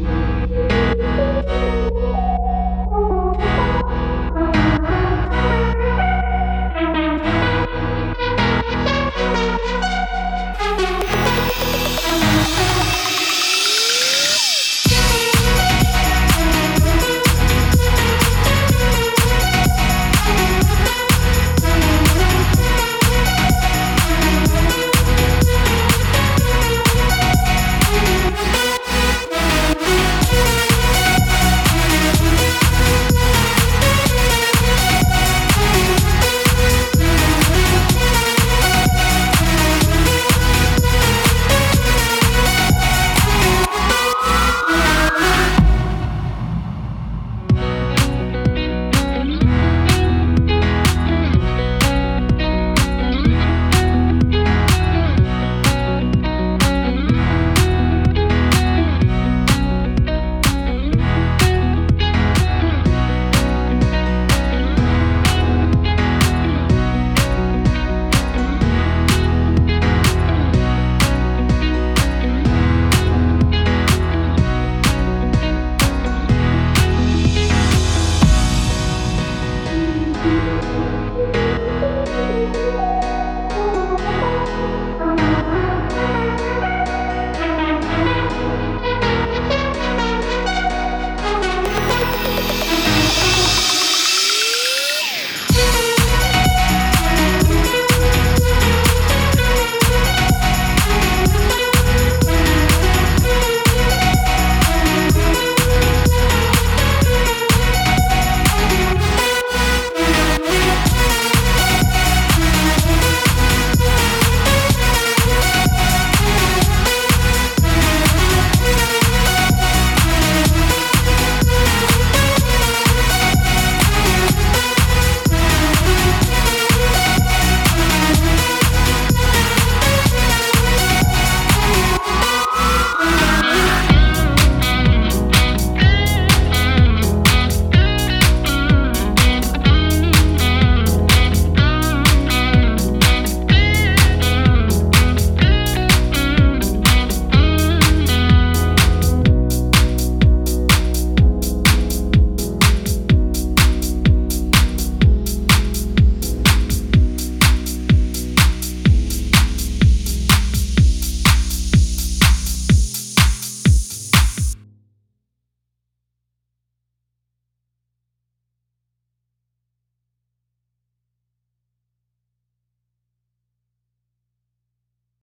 you.